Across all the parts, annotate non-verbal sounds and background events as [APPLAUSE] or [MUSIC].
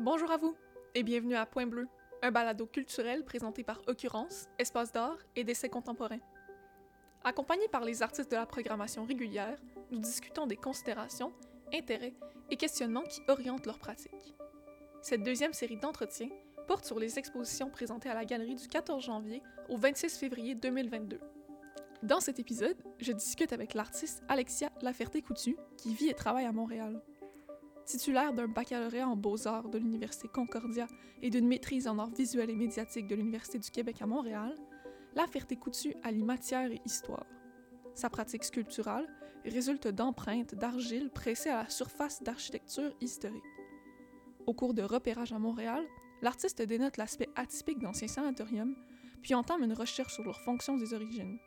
Bonjour à vous et bienvenue à Point Bleu, un balado culturel présenté par Occurrence, Espace d'art et d'essais contemporains. Accompagnés par les artistes de la programmation régulière, nous discutons des considérations, intérêts et questionnements qui orientent leur pratique. Cette deuxième série d'entretiens porte sur les expositions présentées à la galerie du 14 janvier au 26 février 2022. Dans cet épisode, je discute avec l'artiste Alexia Laferté-Coutu, qui vit et travaille à Montréal. Titulaire d'un baccalauréat en beaux-arts de l'Université Concordia et d'une maîtrise en arts visuels et médiatiques de l'Université du Québec à Montréal, La Ferté-Coutu allie matière et histoire. Sa pratique sculpturale résulte d'empreintes d'argile pressées à la surface d'architecture historique. Au cours de repérage à Montréal, l'artiste dénote l'aspect atypique d'anciens sanatoriums, puis entame une recherche sur leurs fonctions et origines.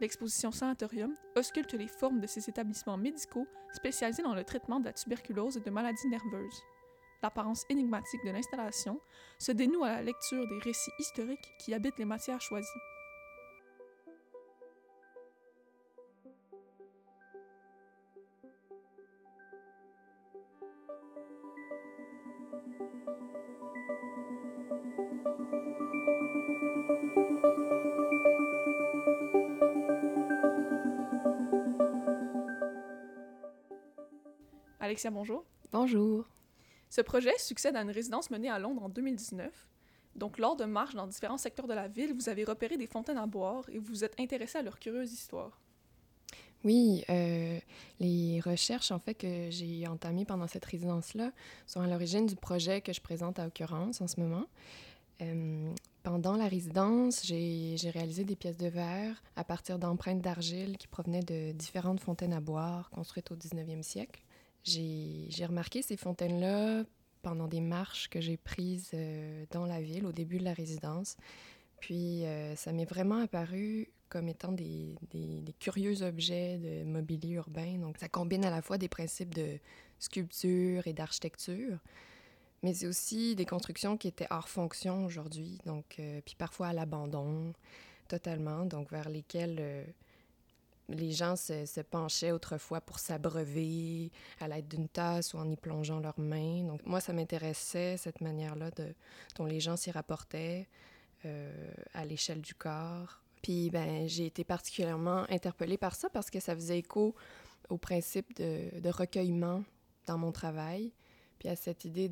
L'exposition Sanatorium ausculte les formes de ces établissements médicaux spécialisés dans le traitement de la tuberculose et de maladies nerveuses. L'apparence énigmatique de l'installation se dénoue à la lecture des récits historiques qui habitent les matières choisies. Alexia, bonjour. Bonjour. Ce projet succède à une résidence menée à Londres en 2019. Donc, lors de marches dans différents secteurs de la ville, vous avez repéré des fontaines à boire et vous vous êtes intéressé à leur curieuse histoire. Oui, euh, les recherches en fait que j'ai entamées pendant cette résidence-là sont à l'origine du projet que je présente à Occurrence en ce moment. Euh, pendant la résidence, j'ai réalisé des pièces de verre à partir d'empreintes d'argile qui provenaient de différentes fontaines à boire construites au 19e siècle. J'ai remarqué ces fontaines-là pendant des marches que j'ai prises euh, dans la ville au début de la résidence. Puis euh, ça m'est vraiment apparu comme étant des, des, des, curieux objets de mobilier urbain. Donc ça combine à la fois des principes de sculpture et d'architecture, mais c'est aussi des constructions qui étaient hors fonction aujourd'hui, donc euh, puis parfois à l'abandon totalement, donc vers lesquelles les gens se, penchaient autrefois pour s'abreuver à l'aide d'une tasse ou en y plongeant leurs mains. Donc moi, ça m'intéressait, cette manière-là dont les gens s'y rapportaient euh, à l'échelle du corps. Puis ben, j'ai été particulièrement interpellée par ça parce que ça faisait écho au principe de, recueillement dans mon travail, puis à cette idée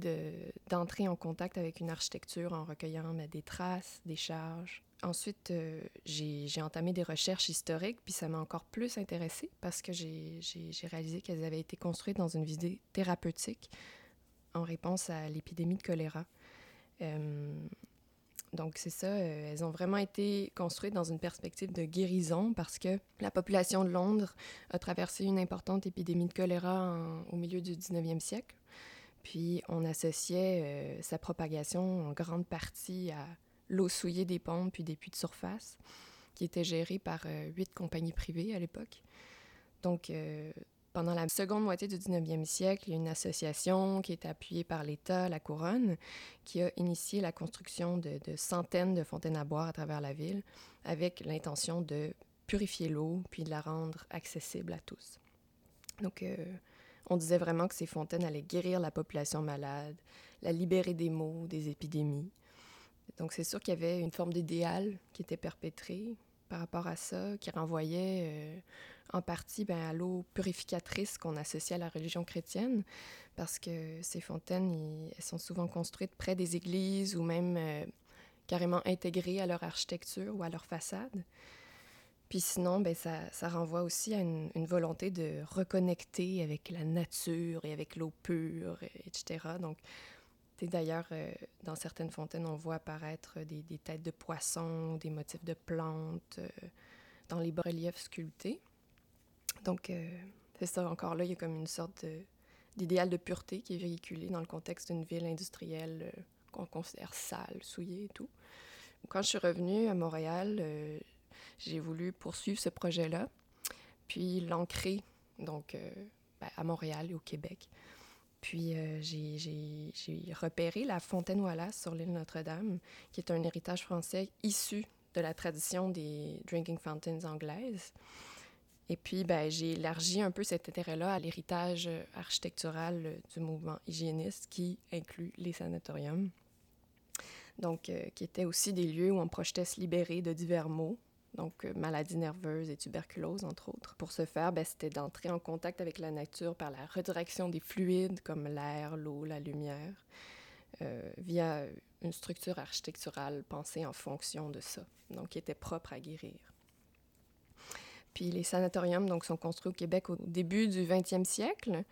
d'entrer en contact avec une architecture en recueillant ben, des traces, des charges, Ensuite, euh, j'ai entamé des recherches historiques, puis ça m'a encore plus intéressée parce que j'ai réalisé qu'elles avaient été construites dans une visée thérapeutique en réponse à l'épidémie de choléra. Euh, donc, c'est ça, euh, elles ont vraiment été construites dans une perspective de guérison parce que la population de Londres a traversé une importante épidémie de choléra au milieu du 19e siècle. Puis, on associait sa propagation en grande partie à l'eau souillée des pompes puis des puits de surface, qui étaient gérés par euh, huit compagnies privées à l'époque. Donc, euh, pendant la seconde moitié du 19e siècle, il y a une association qui est appuyée par l'État, la Couronne, qui a initié la construction de, centaines de fontaines à boire à travers la ville, avec l'intention de purifier l'eau puis de la rendre accessible à tous. Donc, euh, on disait vraiment que ces fontaines allaient guérir la population malade, la libérer des maux, des épidémies. Donc c'est sûr qu'il y avait une forme d'idéal qui était perpétrée par rapport à ça, qui renvoyait euh, en partie ben, à l'eau purificatrice qu'on associe à la religion chrétienne, parce que ces fontaines, elles sont souvent construites près des églises ou même euh, carrément intégrées à leur architecture ou à leur façade. Puis sinon, ben, ça, ça renvoie aussi à une, une, volonté de reconnecter avec la nature et avec l'eau pure, etc. Donc D'ailleurs, euh, dans certaines fontaines, on voit apparaître des, têtes de poissons, des motifs de plantes euh, dans les bas-reliefs sculptés. Donc, euh, c'est ça, encore là, il y a comme une sorte d'idéal de, pureté qui est véhiculé dans le contexte d'une ville industrielle qu'on considère sale, souillée et tout. Quand je suis revenue à Montréal, j'ai voulu poursuivre ce projet-là, puis l'ancrer donc ben, à Montréal et au Québec. Puis euh, j'ai repéré la fontaine Wallace sur l'île Notre-Dame, qui est un héritage français issu de la tradition des drinking fountains anglaises. Et puis, ben, j'ai élargi un peu cet intérêt-là à l'héritage architectural du mouvement hygiéniste qui inclut les sanatoriums. Donc, euh, qui étaient aussi des lieux où on projetait se libérer de divers maux, donc euh, maladies nerveuses et tuberculose, entre autres. Pour ce faire, ben, c'était d'entrer en contact avec la nature par la redirection des fluides comme l'air, l'eau, la lumière, euh, via une structure architecturale pensée en fonction de ça, donc qui était propre à guérir. Puis les sanatoriums donc, sont construits au Québec au début du 20e siècle,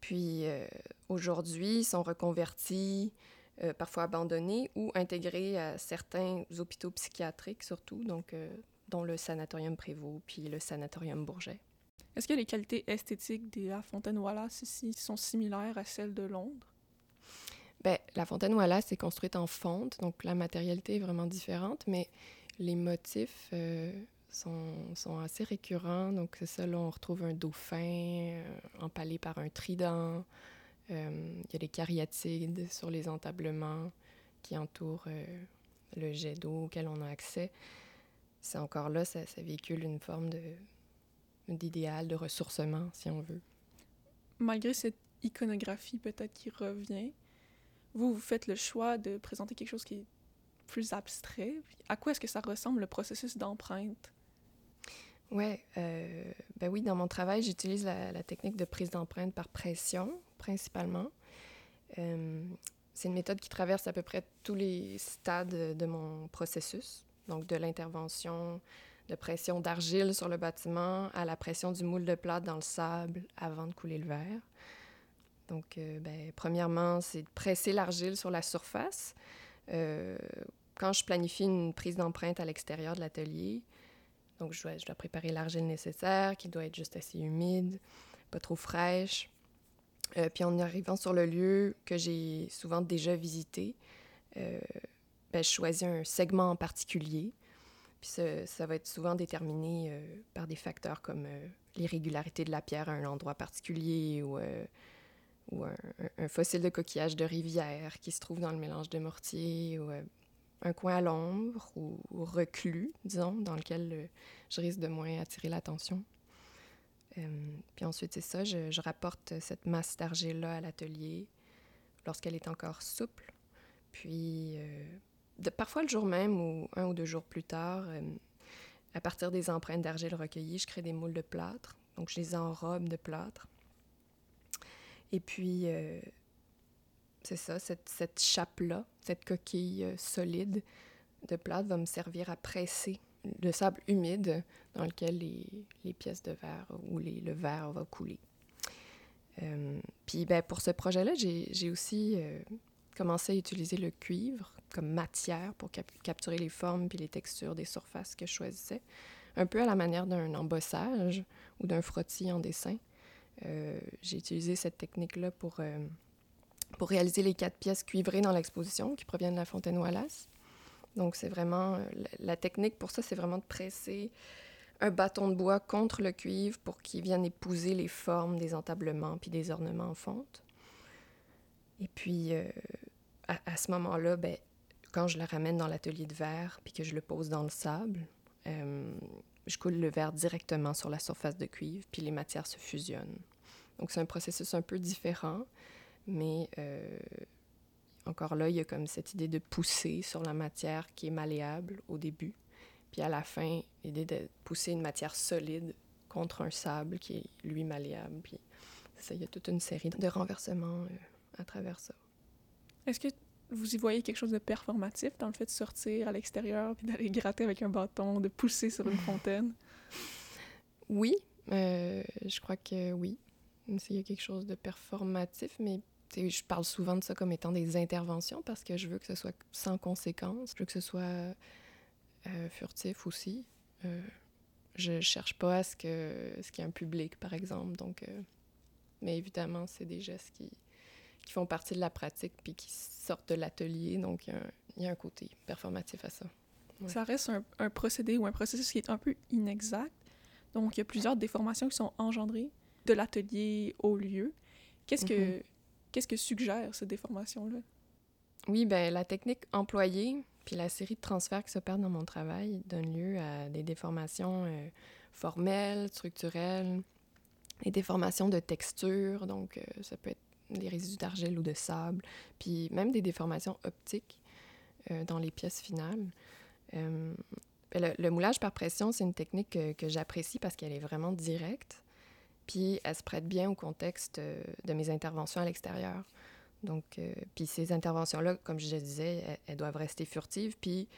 puis euh, aujourd'hui sont reconvertis, euh, parfois abandonnés ou intégrés à certains hôpitaux psychiatriques surtout, donc dont le sanatorium Prévost puis le sanatorium Bourget. Est-ce que les qualités esthétiques de la Fontaine Wallace ici sont similaires à celles de Londres? Bien, la fontaine Wallace est construite en fonte, donc la matérialité est vraiment différente, mais les motifs euh, sont, sont, assez récurrents. Donc, c'est ça, là, on retrouve un dauphin euh, empalé par un trident. Euh, il y a des cariatides sur les entablements qui entourent le jet d'eau auquel on a accès. C'est encore là, ça, véhicule une forme de d'idéal de ressourcement, si on veut. Malgré cette iconographie peut-être qui revient, vous, vous faites le choix de présenter quelque chose qui est plus abstrait. À quoi est-ce que ça ressemble le processus d'empreinte? Ouais, euh, ben oui, dans mon travail, j'utilise la, technique de prise d'empreinte par pression, principalement. Euh, c'est une méthode qui traverse à peu près tous les stades de mon processus, donc de l'intervention de pression d'argile sur le bâtiment à la pression du moule de plâtre dans le sable avant de couler le verre. Donc, euh, ben, premièrement, c'est de presser l'argile sur la surface. Quand je planifie une prise d'empreinte à l'extérieur de l'atelier, donc je dois, préparer l'argile nécessaire, qui doit être juste assez humide, pas trop fraîche. Euh, puis en arrivant sur le lieu que j'ai souvent déjà visité, ben, je choisis un segment en particulier. Puis ça, va être souvent déterminé par des facteurs comme l'irrégularité de la pierre à un endroit particulier ou ou un, fossile de coquillage de rivière qui se trouve dans le mélange de mortier, ou euh, un coin à l'ombre ou, reclus, disons, dans lequel euh, je risque de moins attirer l'attention. Euh, puis ensuite, c'est ça, je, rapporte cette masse d'argile-là à l'atelier lorsqu'elle est encore souple. Puis, de, parfois le jour même ou un ou deux jours plus tard, à partir des empreintes d'argile recueillies, je crée des moules de plâtre. Donc, je les enrobe de plâtre. Et puis, euh, c'est ça, cette, cette chape-là, cette coquille euh, solide de plâtre va me servir à presser le sable humide dans lequel les, les pièces de verre ou le verre va couler. Euh, puis ben, pour ce projet-là, j'ai aussi commencé à utiliser le cuivre comme matière pour capturer les formes puis les textures des surfaces que je choisissais, un peu à la manière d'un embossage ou d'un frottis en dessin. Euh, j'ai utilisé cette technique-là pour, euh, pour réaliser les quatre pièces cuivrées dans l'exposition qui proviennent de la Fontaine Wallace. Donc, c'est vraiment. Euh, la, technique pour ça, c'est vraiment de presser un bâton de bois contre le cuivre pour qu'il vienne épouser les formes des entablements puis des ornements en fonte. Et puis, à, ce moment-là, ben, quand je le ramène dans l'atelier de verre puis que je le pose dans le sable, je coule le verre directement sur la surface de cuivre, puis les matières se fusionnent. Donc c'est un processus un peu différent, mais euh, encore là, il y a comme cette idée de pousser sur la matière qui est malléable au début, puis à la fin, l'idée de pousser une matière solide contre un sable qui est lui malléable. Puis ça, il y a toute une série de renversements euh, à travers ça. Est-ce que vous y voyez quelque chose de performatif dans le fait de sortir à l'extérieur puis d'aller gratter avec un bâton, de pousser sur une [LAUGHS] fontaine? Oui, euh, je crois que oui. Il y a quelque chose de performatif, mais je parle souvent de ça comme étant des interventions parce que je veux que ce soit sans conséquence, je veux que ce soit euh, furtif aussi. Euh, je cherche pas à ce que ce qu'il y ait un public, par exemple. Donc, euh, mais évidemment, c'est des gestes qui, qui font partie de la pratique puis qui sortent de l'atelier. Donc, il y, a un côté performatif à ça. Ça reste un, procédé ou un processus qui est un peu inexact. Donc, il y a plusieurs déformations qui sont engendrées de l'atelier au lieu. Qu'est-ce que, mm-hmm. Qu'est-ce que suggère cette déformation-là? Oui, ben la technique employée puis la série de transferts qui s'opèrent dans mon travail donne lieu à des déformations euh, formelles, structurelles, des déformations de texture, donc ça peut être des résidus d'argile ou de sable, puis même des déformations optiques dans les pièces finales. Ben, le, moulage par pression, c'est une technique que, que j'apprécie parce qu'elle est vraiment directe. Puis elle se prête bien au contexte euh, de mes interventions à l'extérieur. Donc, euh, ces interventions-là, comme je disais, elles, doivent rester furtives, puis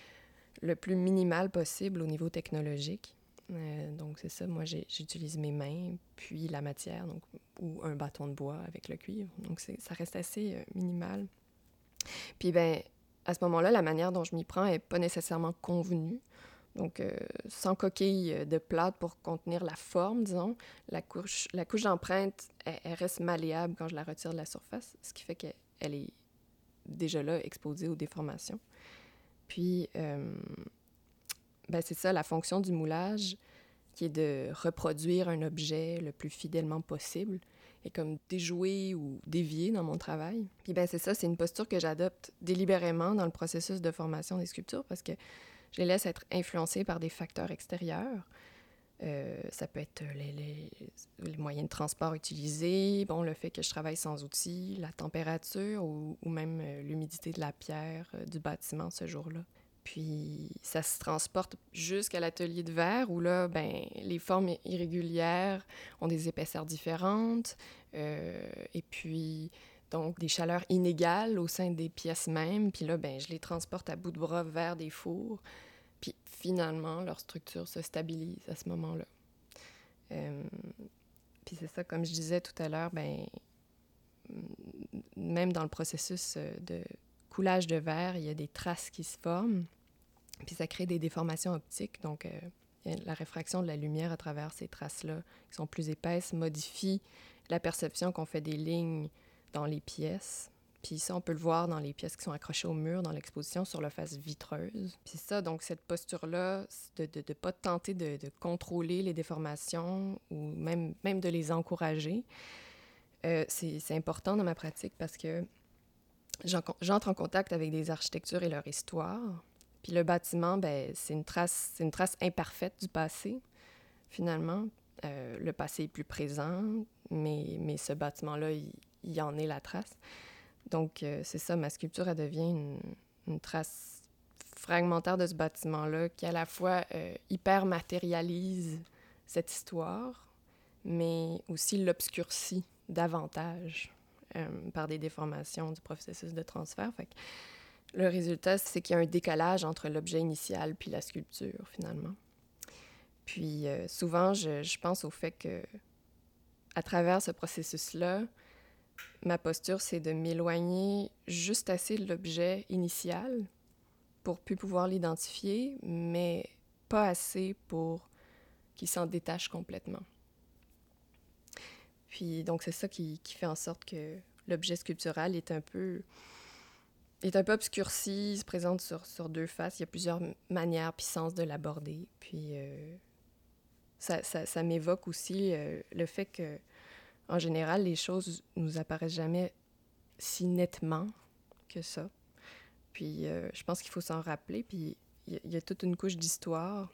le plus minimal possible au niveau technologique. Euh, donc, c'est ça. Moi, j'utilise mes mains, puis la matière, donc, ou un bâton de bois avec le cuivre. Donc, ça reste assez minimal. Puis, ben, à ce moment-là, la manière dont je m'y prends n'est pas nécessairement convenue. Donc, euh, sans coquille euh, de plate pour contenir la forme, disons, la couche, la couche d'empreinte, elle, reste malléable quand je la retire de la surface, ce qui fait qu'elle est déjà là, exposée aux déformations. Puis, euh, ben c'est ça, la fonction du moulage, qui est de reproduire un objet le plus fidèlement possible, et comme déjouer ou dévier dans mon travail. Puis, ben c'est ça, c'est une posture que j'adopte délibérément dans le processus de formation des sculptures, parce que je les laisse être influencés par des facteurs extérieurs. Euh, ça peut être les, moyens de transport utilisés, bon, le fait que je travaille sans outils, la température ou, ou même euh, l'humidité de la pierre euh, du bâtiment ce jour-là. Puis ça se transporte jusqu'à l'atelier de verre où là, ben, les formes irrégulières ont des épaisseurs différentes. et puis donc des chaleurs inégales au sein des pièces mêmes. Puis là, ben, je les transporte à bout de bras vers des fours. Puis finalement, leur structure se stabilise à ce moment-là. Euh, puis c'est ça, comme je disais tout à l'heure, ben, même dans le processus euh, de coulage de verre, il y a des traces qui se forment. Puis ça crée des déformations optiques. Donc, euh, la réfraction de la lumière à travers ces traces-là, qui sont plus épaisses, modifie la perception qu'on fait des lignes dans les pièces. Puis ça, on peut le voir dans les pièces qui sont accrochées au mur dans l'exposition sur la face vitreuse. Puis ça, donc cette posture-là, de ne pas tenter de, contrôler les déformations ou même, même de les encourager, euh, c'est important dans ma pratique parce que j'entre en contact avec des architectures et leur histoire. Puis le bâtiment, ben, c'est une trace, une trace imparfaite du passé, finalement. Euh, le passé est plus présent, mais, mais ce bâtiment-là, il, en est la trace. Donc, euh, c'est ça, ma sculpture, elle devient une, trace fragmentaire de ce bâtiment-là qui, à la fois, euh, hyper matérialise cette histoire, mais aussi l'obscurcit davantage euh, par des déformations du processus de transfert. Fait le résultat, c'est qu'il y a un décalage entre l'objet initial puis la sculpture, finalement. Puis, souvent, je, je pense au fait que, à travers ce processus-là, ma posture, c'est de m'éloigner juste assez de l'objet initial pour plus pouvoir l'identifier, mais pas assez pour qu'il s'en détache complètement. Puis donc c'est ça qui, qui, fait en sorte que l'objet sculptural est un peu est un peu obscurci, se présente sur, sur deux faces. Il y a plusieurs manières puissances de l'aborder. Puis euh, ça, ça, ça m'évoque aussi euh, le fait que en général, les choses nous apparaissent jamais si nettement que ça. Puis euh, je pense qu'il faut s'en rappeler. Puis il y, a toute une couche d'histoire,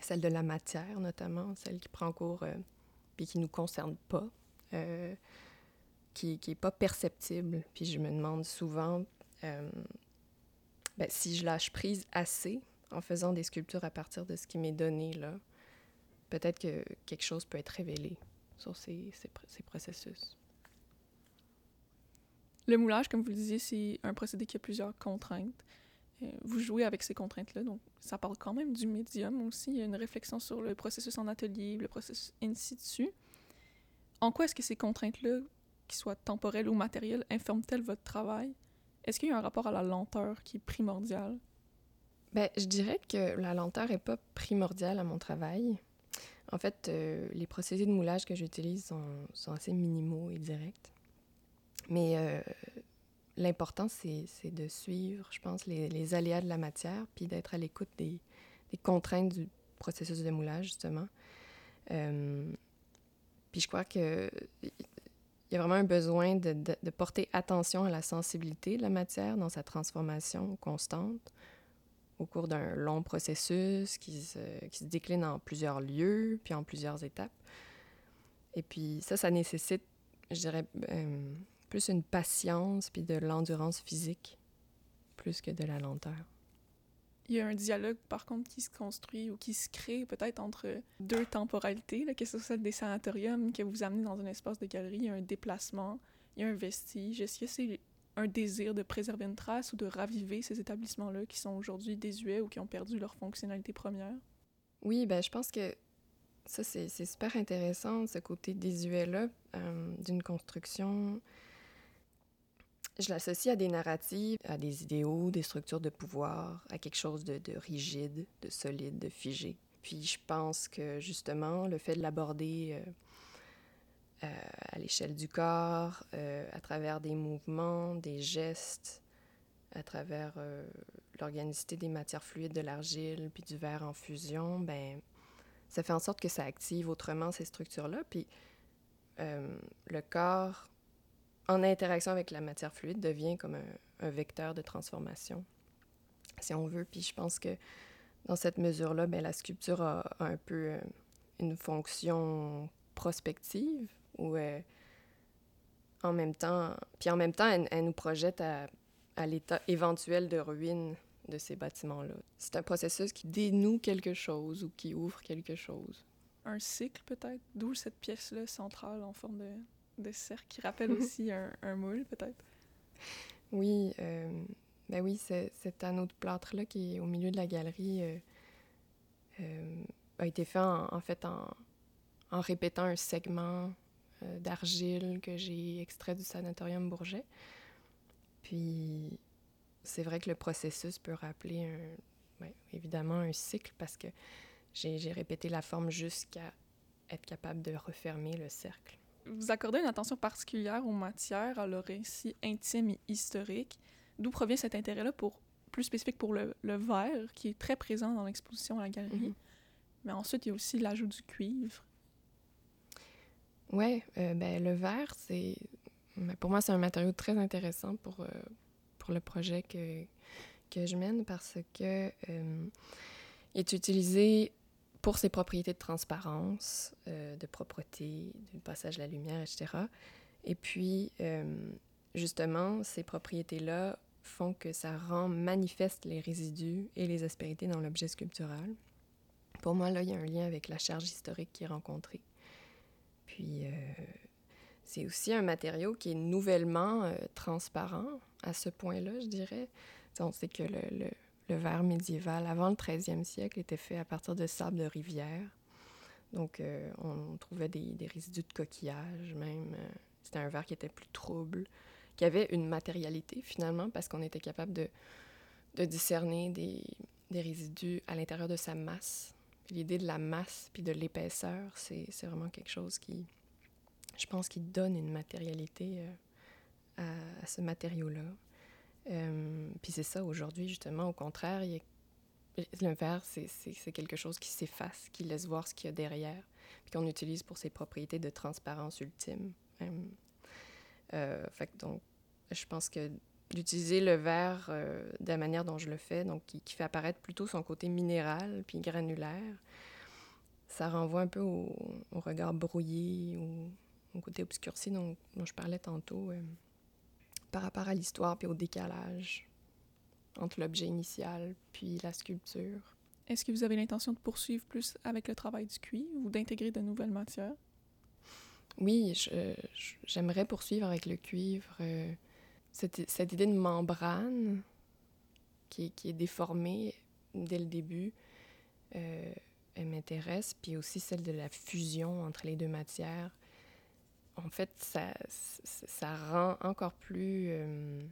celle de la matière notamment, celle qui prend cours euh, puis qui nous concerne pas, euh, qui n'est pas perceptible. Puis je me demande souvent ben, si je lâche prise assez en faisant des sculptures à partir de ce qui m'est donné là, peut-être que quelque chose peut être révélé sur ces, ces, processus. Le moulage, comme vous le disiez, c'est un procédé qui a plusieurs contraintes. Euh, vous jouez avec ces contraintes-là, donc ça parle quand même du médium aussi. Il y a une réflexion sur le processus en atelier, le processus in situ. En quoi est-ce que ces contraintes-là, qu'ils soient temporelles ou matérielles, informent-elles votre travail? Est-ce qu'il y a un rapport à la lenteur qui est primordial? Ben, je dirais que la lenteur n'est pas primordiale à mon travail. En fait, euh, les procédés de moulage que j'utilise sont, assez minimaux et directs. Mais euh, l'important, c'est de suivre, je pense, les, les, aléas de la matière, puis d'être à l'écoute des, contraintes du processus de moulage, justement. Euh, puis je crois que il y a vraiment un besoin de, porter attention à la sensibilité de la matière dans sa transformation constante au cours d'un long processus qui se, qui se décline en plusieurs lieux, puis en plusieurs étapes. Et puis ça, ça nécessite, je dirais, euh, plus une patience puis de l'endurance physique, plus que de la lenteur. Il y a un dialogue, par contre, qui se construit ou qui se crée peut-être entre deux temporalités, là, que ce soit des sanatoriums que vous amenez dans un espace de galerie, il y a un déplacement, il y a un vestige. Est-ce que c'est un désir de préserver une trace ou de raviver ces établissements-là qui sont aujourd'hui désuets ou qui ont perdu leur fonctionnalité première? Oui, ben je pense que ça, c'est super intéressant, ce côté désuet-là euh, d'une construction. Je l'associe à des narratives, à des idéaux, des structures de pouvoir, à quelque chose de, de rigide, de solide, de figé. Puis je pense que justement, le fait de l'aborder euh, euh, à l'échelle du corps, euh, à travers des mouvements, des gestes, à travers euh, l'organicité des matières fluides de l'argile puis du verre en fusion, ben ça fait en sorte que ça active autrement ces structures-là. Puis le corps, en interaction avec la matière fluide, devient comme un, vecteur de transformation, si on veut. Puis je pense que dans cette mesure-là, ben, la sculpture a, un peu une fonction prospective, ou en même temps, puis en même temps, elle, nous projette à, à l'état éventuel de ruine de ces bâtiments-là. C'est un processus qui dénoue quelque chose ou qui ouvre quelque chose. Un cycle peut-être, d'où cette pièce-là centrale en forme de, de cercle qui rappelle [LAUGHS] aussi un, un, moule peut-être? Oui, euh, ben oui, cet anneau de plâtre-là qui est au milieu de la galerie euh, euh, a été fait en, en fait en, en répétant un segment euh, d'argile que j'ai extrait du sanatorium Bourget. Puis c'est vrai que le processus peut rappeler un, évidemment un cycle parce que j'ai répété la forme jusqu'à être capable de refermer le cercle. Vous accordez une attention particulière aux matières, à leur récit intime et historique. D'où provient cet intérêt-là pour plus spécifique pour le, le, verre, qui est très présent dans l'exposition à la galerie? Mm-hmm. Mais ensuite, il y a aussi l'ajout du cuivre. Oui, euh, ben, le verre, c'est. Ben, pour moi, c'est un matériau très intéressant pour, euh, pour le projet que, que je mène parce que euh, est utilisé pour ses propriétés de transparence, de propreté, du passage de la lumière, etc. Et puis, justement, ces propriétés-là font que ça rend manifeste les résidus et les aspérités dans l'objet sculptural. Pour moi, là, il y a un lien avec la charge historique qui est rencontrée. Puis, euh, c'est aussi un matériau qui est nouvellement euh, transparent à ce point-là, je dirais. on sait que le, verre médiéval, avant le 13e siècle, était fait à partir de sable de rivière. Donc, euh, on trouvait des, résidus de coquillage même. C'était un verre qui était plus trouble, qui avait une matérialité finalement, parce qu'on était capable de, discerner des résidus à l'intérieur de sa masse l'idée de la masse puis de l'épaisseur, c'est vraiment quelque chose qui, je pense, qui donne une matérialité euh, à, ce matériau-là. Euh, puis c'est ça, aujourd'hui, justement, au contraire, il le verre, c'est quelque chose qui s'efface, qui laisse voir ce qu'il y a derrière, puis qu'on utilise pour ses propriétés de transparence ultime. Euh, donc, je pense que d'utiliser le verre euh, de la manière dont je le fais, donc qui, fait apparaître plutôt son côté minéral puis granulaire. Ça renvoie un peu au, regard brouillé, ou au côté obscurci dont, je parlais tantôt, euh, par rapport à l'histoire puis au décalage entre l'objet initial puis la sculpture. Est-ce que vous avez l'intention de poursuivre plus avec le travail du cuivre ou d'intégrer de nouvelles matières? Oui, j'aimerais poursuivre avec le cuivre. Euh, cette, idée de membrane qui, est déformée dès le début, euh, elle m'intéresse. Puis aussi celle de la fusion entre les deux matières. En fait, ça, ça rend encore plus... Euh,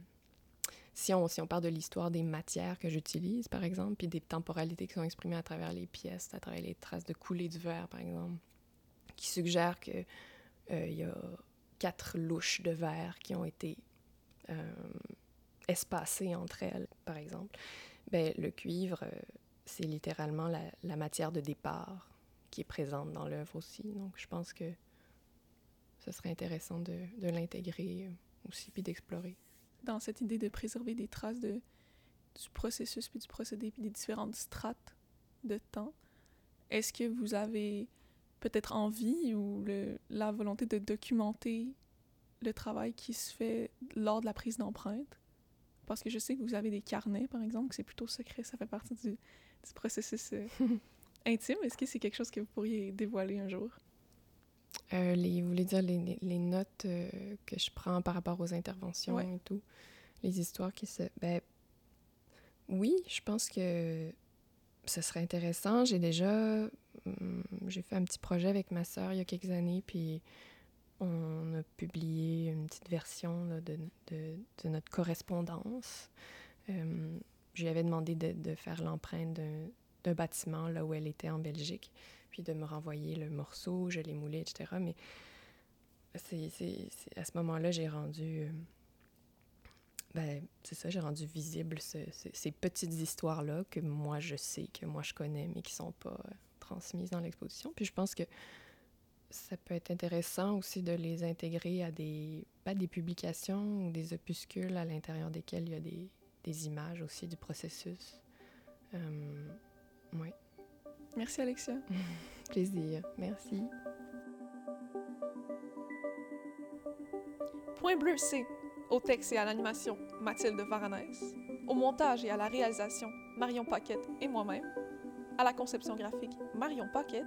si, on, si on parle de l'histoire des matières que j'utilise, par exemple, puis des temporalités qui sont exprimées à travers les pièces, à travers les traces de coulée du verre, par exemple, qui suggèrent qu'il euh, y a quatre louches de verre qui ont été espacées entre elles, par exemple, ben, le cuivre, euh, c'est littéralement la, matière de départ qui est présente dans l'œuvre aussi. Donc, je pense que ce serait intéressant de, l'intégrer aussi, puis d'explorer. Dans cette idée de préserver des traces du processus puis du procédé puis des différentes strates de temps, est-ce que vous avez peut-être envie ou la volonté de documenter le travail qui se fait lors de la prise d'empreinte? Parce que je sais que vous avez des carnets, par exemple, que c'est plutôt secret, ça fait partie du, du processus euh, [LAUGHS] intime. Est-ce que c'est quelque chose que vous pourriez dévoiler un jour? Euh, les, vous voulez dire les, les notes euh, que je prends par rapport aux interventions Ouais. et tout, les histoires qui se... Ben, oui, je pense que ce serait intéressant. J'ai déjà... hum, j'ai fait un petit projet avec ma sœur il y a quelques années, puis on a publié une petite version de, notre correspondance. Euh, je lui avais demandé de, faire l'empreinte d'un bâtiment là où elle était en Belgique, puis de me renvoyer le morceau, je l'ai moulé, etc. Mais c'est, à ce moment-là, j'ai rendu... euh, ben, c'est ça, j'ai rendu visible ce- ce- ces petites histoires-là que moi, je sais, que moi, je connais, mais qui sont pas euh, transmises dans l'exposition. Puis je pense que ça peut être intéressant aussi de les intégrer à des, pas des publications ou des opuscules à l'intérieur desquels il y a des, des images aussi du processus. Euh, oui, Merci, Alexia. [LAUGHS] plaisir. Merci. Point bleu, c'est au texte et à l'animation Mathilde Varanès, au montage et à la réalisation Marion Paquette et moi-même, à la conception graphique Marion Paquette,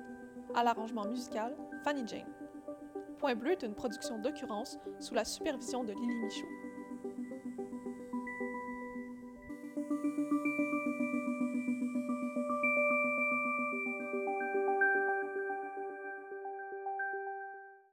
à l'arrangement musical Fanny Jane. Point bleu est une production d'occurrence sous la supervision de Lily Michaud.